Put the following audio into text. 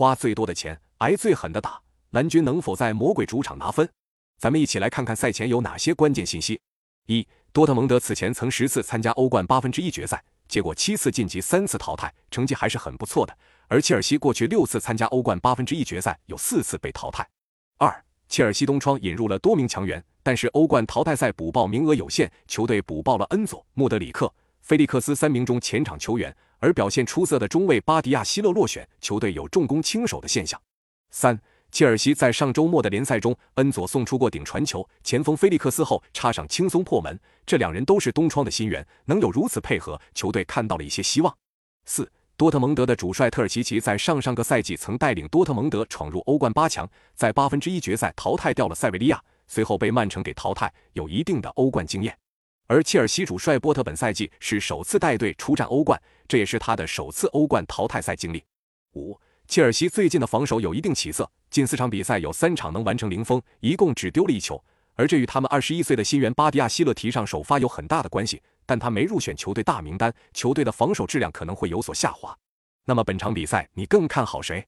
花最多的钱，挨最狠的打，蓝军能否在魔鬼主场拿分？咱们一起来看看赛前有哪些关键信息。一，多特蒙德此前曾十次参加欧冠八分之一决赛，结果七次晋级，三次淘汰，成绩还是很不错的。而切尔西过去六次参加欧冠八分之一决赛，有四次被淘汰。二，切尔西东窗引入了多名强援，但是欧冠淘汰赛补报名额有限，球队补报了恩佐、穆德里克、菲利克斯三名中前场球员，而表现出色的中卫巴迪亚希勒落选，球队有重攻轻守的现象。三。切尔西在上周末的联赛中，恩佐送出过顶传球，前锋菲利克斯后插上轻松破门。这两人都是东窗的新援，能有如此配合，球队看到了一些希望。四，多特蒙德的主帅特尔齐奇在上上个赛季曾带领多特蒙德闯入欧冠八强，在八分之一决赛淘汰掉了塞维利亚，随后被曼城给淘汰，有一定的欧冠经验。而切尔西主帅波特本赛季是首次带队出战欧冠，这也是他的首次欧冠淘汰赛经历。五。切尔西最近的防守有一定起色，近四场比赛有三场能完成零封，一共只丢了一球。而这与他们二十一岁的新援巴迪亚希勒提上首发有很大的关系，但他没入选球队大名单，球队的防守质量可能会有所下滑。那么本场比赛你更看好谁？